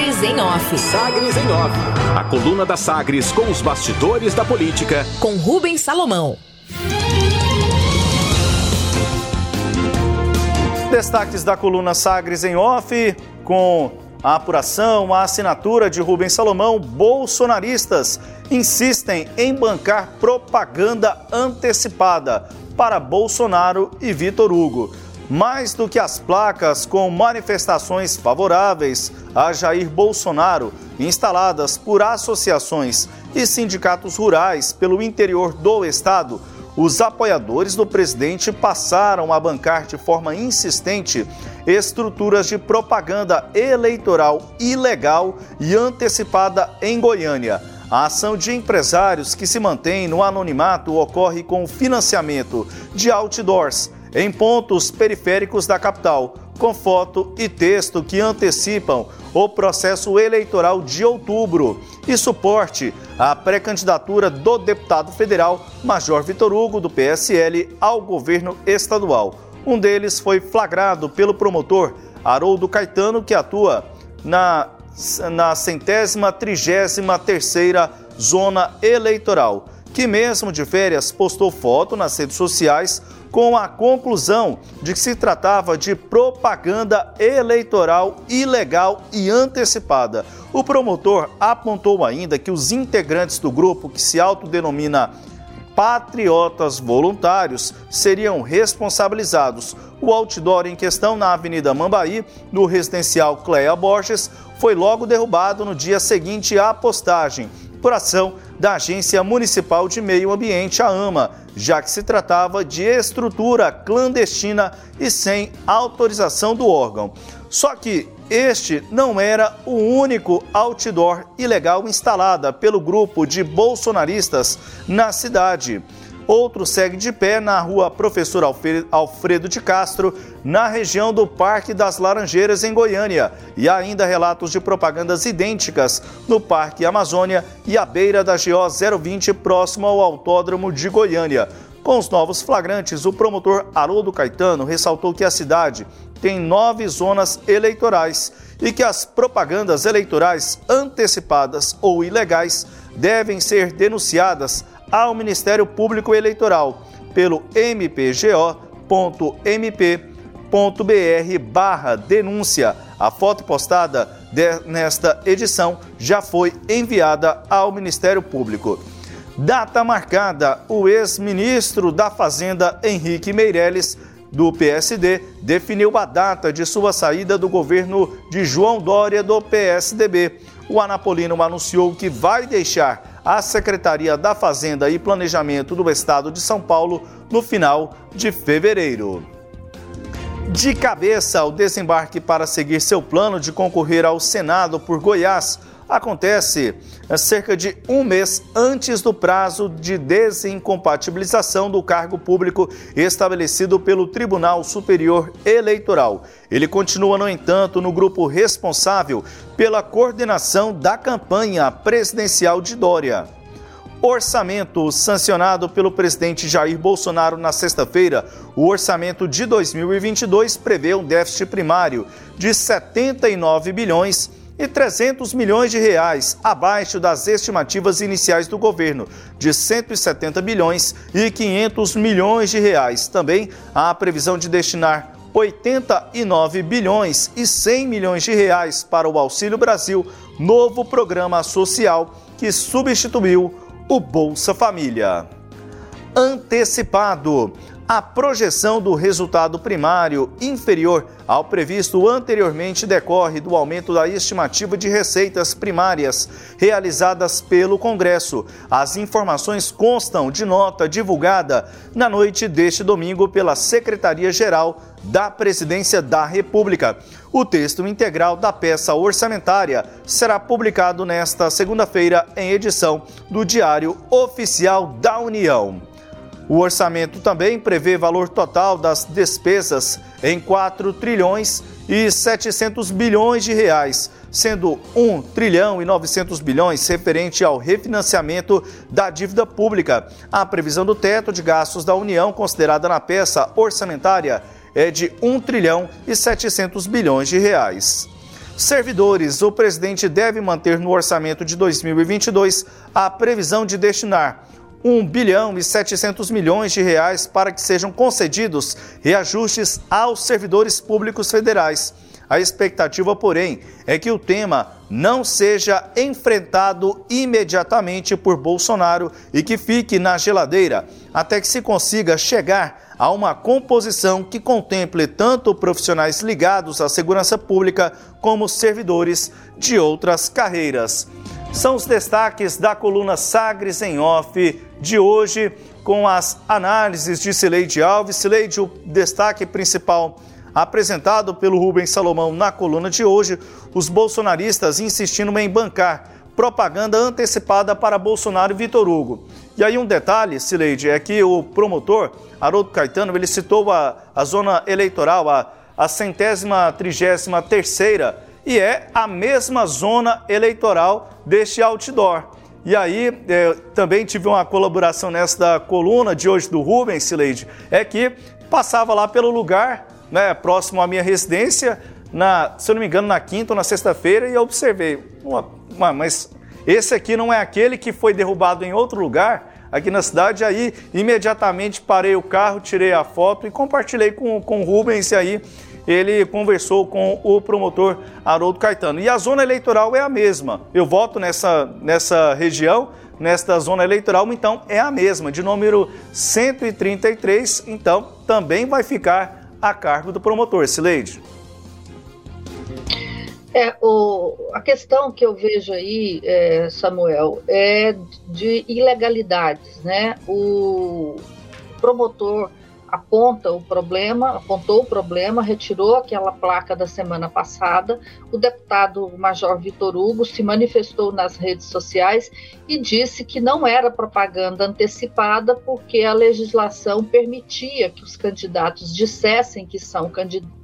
Sagres em Off. Sagres em Off. A coluna da Sagres com os bastidores da política. Com Rubens Salomão. Destaques da coluna Sagres em Off, com a apuração, a assinatura de Rubens Salomão, bolsonaristas insistem em bancar propaganda antecipada para Bolsonaro e Vitor Hugo. Mais do que as placas com manifestações favoráveis a Jair Bolsonaro, instaladas por associações e sindicatos rurais pelo interior do estado, os apoiadores do presidente passaram a bancar de forma insistente estruturas de propaganda eleitoral ilegal e antecipada em Goiânia. A ação de empresários que se mantém no anonimato ocorre com financiamento de outdoors em pontos periféricos da capital, com foto e texto que antecipam o processo eleitoral de outubro e suporte à pré-candidatura do deputado federal Major Vitor Hugo, do PSL, ao governo estadual. Um deles foi flagrado pelo promotor Haroldo Caetano, que atua na, na centésima trigésima terceira zona eleitoral, que mesmo de férias postou foto nas redes sociais com a conclusão de que se tratava de propaganda eleitoral ilegal e antecipada. O promotor apontou ainda que os integrantes do grupo que se autodenomina patriotas voluntários seriam responsabilizados. O outdoor em questão na Avenida Mambaí, no residencial Cleia Borges, foi logo derrubado no dia seguinte à postagem, por ação da Agência Municipal de Meio Ambiente, a AMA, já que se tratava de estrutura clandestina e sem autorização do órgão. Só que este não era o único outdoor ilegal instalada pelo grupo de bolsonaristas na cidade. Outro segue de pé na rua Professor Alfredo de Castro, na região do Parque das Laranjeiras, em Goiânia. E ainda relatos de propagandas idênticas no Parque Amazônia e à beira da GO 020, próximo ao Autódromo de Goiânia. Com os novos flagrantes, o promotor Haroldo Caetano ressaltou que a cidade tem nove zonas eleitorais e que as propagandas eleitorais antecipadas ou ilegais devem ser denunciadas ao Ministério Público Eleitoral pelo mpgo.mp.br barra denúncia. A foto postada de, nesta edição já foi enviada ao Ministério Público. Data marcada, o ex-ministro da Fazenda Henrique Meirelles do PSD definiu a data de sua saída do governo de João Dória do PSDB. O Anapolino anunciou que vai deixar a Secretaria da Fazenda e Planejamento do Estado de São Paulo no final de fevereiro. De cabeça, o desembarque para seguir seu plano de concorrer ao Senado por Goiás acontece é, cerca de um mês antes do prazo de desincompatibilização do cargo público estabelecido pelo Tribunal Superior Eleitoral. Ele continua, no entanto, no grupo responsável pela coordenação da campanha presidencial de Dória. Orçamento sancionado pelo presidente Jair Bolsonaro na sexta-feira, o orçamento de 2022 prevê um déficit primário de 79 bilhões e 300 milhões de reais abaixo das estimativas iniciais do governo, de 170 bilhões e 500 milhões de reais. Também há a previsão de destinar 89 bilhões e 100 milhões de reais para o Auxílio Brasil, novo programa social que substituiu o Bolsa Família. Antecipado a projeção do resultado primário inferior ao previsto anteriormente decorre do aumento da estimativa de receitas primárias realizadas pelo Congresso. As informações constam de nota divulgada na noite deste domingo pela Secretaria-Geral da Presidência da República. O texto integral da peça orçamentária será publicado nesta segunda-feira em edição do Diário Oficial da União. O orçamento também prevê valor total das despesas em 4 trilhões e 700 bilhões de reais, sendo 1 trilhão e 900 bilhões referente ao refinanciamento da dívida pública. A previsão do teto de gastos da União considerada na peça orçamentária é de 1 trilhão e 700 bilhões de reais. servidores, o presidente deve manter no orçamento de 2022 a previsão de destinar 1 bilhão e 700 milhões de reais para que sejam concedidos reajustes aos servidores públicos federais. A expectativa, porém, é que o tema não seja enfrentado imediatamente por Bolsonaro e que fique na geladeira até que se consiga chegar a uma composição que contemple tanto profissionais ligados à segurança pública como servidores de outras carreiras. São os destaques da coluna Sagres em Off de hoje, com as análises de Cileide Alves. Cileide, o destaque principal apresentado pelo Rubens Salomão na coluna de hoje, os bolsonaristas insistindo em bancar propaganda antecipada para Bolsonaro e Vitor Hugo. E aí um detalhe, Cileide, é que o promotor, Haroldo Caetano, ele citou a, a zona eleitoral, a, a centésima trigésima terceira, e é a mesma zona eleitoral deste outdoor. E aí, é, também tive uma colaboração nesta coluna de hoje do Rubens, Cileide, é que passava lá pelo lugar né, próximo à minha residência, na, se eu não me engano, na quinta ou na sexta-feira, e eu observei, mas esse aqui não é aquele que foi derrubado em outro lugar aqui na cidade. Aí, imediatamente parei o carro, tirei a foto e compartilhei com, com o Rubens. E aí, ele conversou com o promotor Haroldo Caetano. E a zona eleitoral é a mesma. Eu voto nessa, nessa região, nesta zona eleitoral, então é a mesma, de número 133. Então, também vai ficar a cargo do promotor. Sileide. É, o, a questão que eu vejo aí, é, Samuel, é de ilegalidades, né? O promotor aponta o problema, apontou o problema, retirou aquela placa da semana passada. O deputado Major Vitor Hugo se manifestou nas redes sociais e disse que não era propaganda antecipada porque a legislação permitia que os candidatos dissessem que são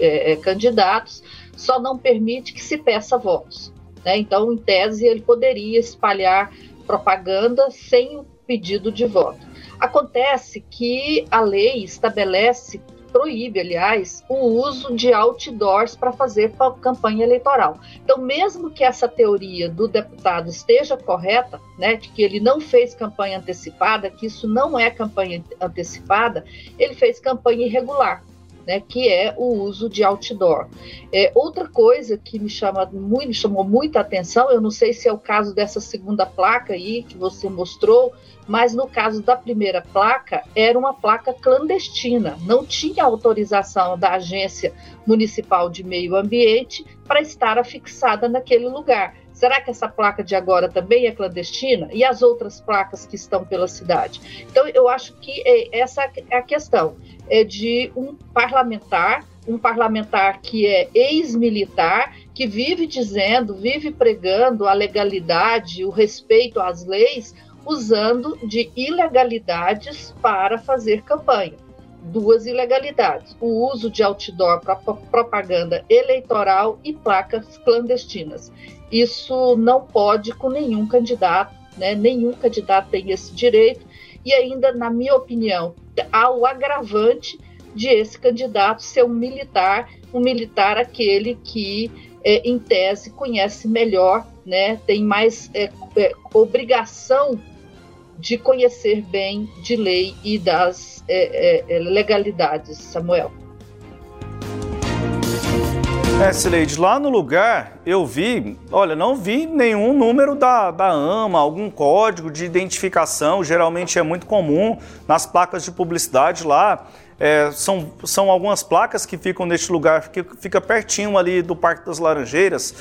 é, é, candidatos, só não permite que se peça votos. Né? Então, em tese, ele poderia espalhar propaganda sem o pedido de voto. Acontece que a lei estabelece, proíbe, aliás, o uso de outdoors para fazer campanha eleitoral. Então, mesmo que essa teoria do deputado esteja correta, né, de que ele não fez campanha antecipada, que isso não é campanha antecipada, ele fez campanha irregular. Né, que é o uso de outdoor. É, outra coisa que me, chama muito, me chamou muita atenção, eu não sei se é o caso dessa segunda placa aí que você mostrou, mas no caso da primeira placa, era uma placa clandestina, não tinha autorização da Agência Municipal de Meio Ambiente para estar afixada naquele lugar. Será que essa placa de agora também é clandestina? E as outras placas que estão pela cidade? Então, eu acho que é, essa é a questão é de um parlamentar, um parlamentar que é ex-militar, que vive dizendo, vive pregando a legalidade, o respeito às leis, usando de ilegalidades para fazer campanha. Duas ilegalidades: o uso de outdoor para propaganda eleitoral e placas clandestinas. Isso não pode com nenhum candidato, né? nenhum candidato tem esse direito, e ainda, na minha opinião, há o agravante de esse candidato ser um militar, um militar aquele que, é, em tese, conhece melhor, né, tem mais é, é, obrigação de conhecer bem de lei e das é, é, é, legalidades, Samuel. É, Sileide, lá no lugar eu vi, olha, não vi nenhum número da, da AMA, algum código de identificação, geralmente é muito comum nas placas de publicidade lá. É, são, são algumas placas que ficam neste lugar, que fica pertinho ali do Parque das Laranjeiras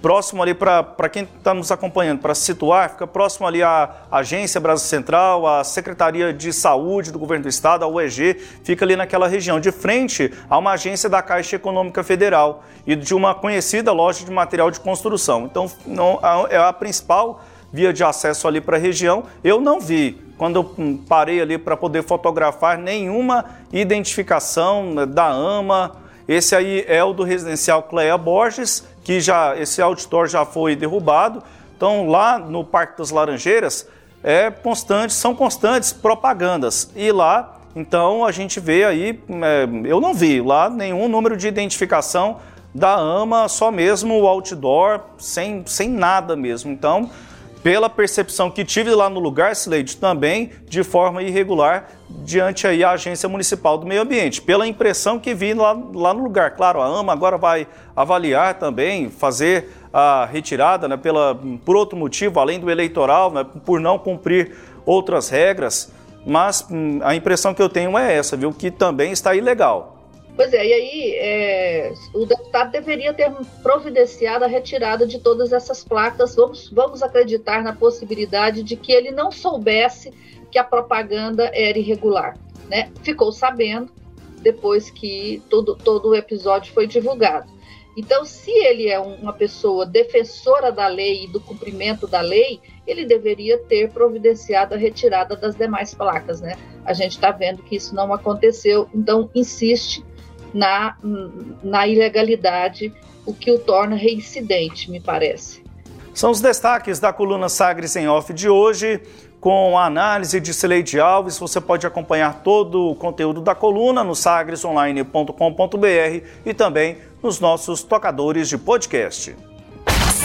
próximo ali para quem está nos acompanhando, para se situar, fica próximo ali à Agência Brasil Central, à Secretaria de Saúde do Governo do Estado, a UEG, fica ali naquela região, de frente a uma agência da Caixa Econômica Federal e de uma conhecida loja de material de construção. Então, não, é a principal via de acesso ali para a região. Eu não vi, quando eu hum, parei ali para poder fotografar, nenhuma identificação da AMA. Esse aí é o do residencial Cleia Borges que já esse outdoor já foi derrubado. Então lá no Parque das Laranjeiras é constante, são constantes propagandas. E lá, então a gente vê aí, é, eu não vi lá nenhum número de identificação da AMA, só mesmo o outdoor, sem, sem nada mesmo. Então, pela percepção que tive lá no lugar, Sileide, também de forma irregular diante aí a Agência Municipal do Meio Ambiente. Pela impressão que vi lá, lá no lugar. Claro, a AMA agora vai avaliar também, fazer a retirada né, pela, por outro motivo, além do eleitoral, né, por não cumprir outras regras, mas hum, a impressão que eu tenho é essa, viu, que também está ilegal. Pois é, e aí é, o deputado deveria ter providenciado a retirada de todas essas placas. Vamos, vamos acreditar na possibilidade de que ele não soubesse que a propaganda era irregular. Né? Ficou sabendo depois que todo, todo o episódio foi divulgado. Então, se ele é uma pessoa defensora da lei e do cumprimento da lei, ele deveria ter providenciado a retirada das demais placas, né? A gente está vendo que isso não aconteceu, então insiste na, na ilegalidade, o que o torna reincidente, me parece. São os destaques da coluna Sagres em Off de hoje, com a análise de Sileide Alves. Você pode acompanhar todo o conteúdo da coluna no sagresonline.com.br e também nos nossos tocadores de podcast.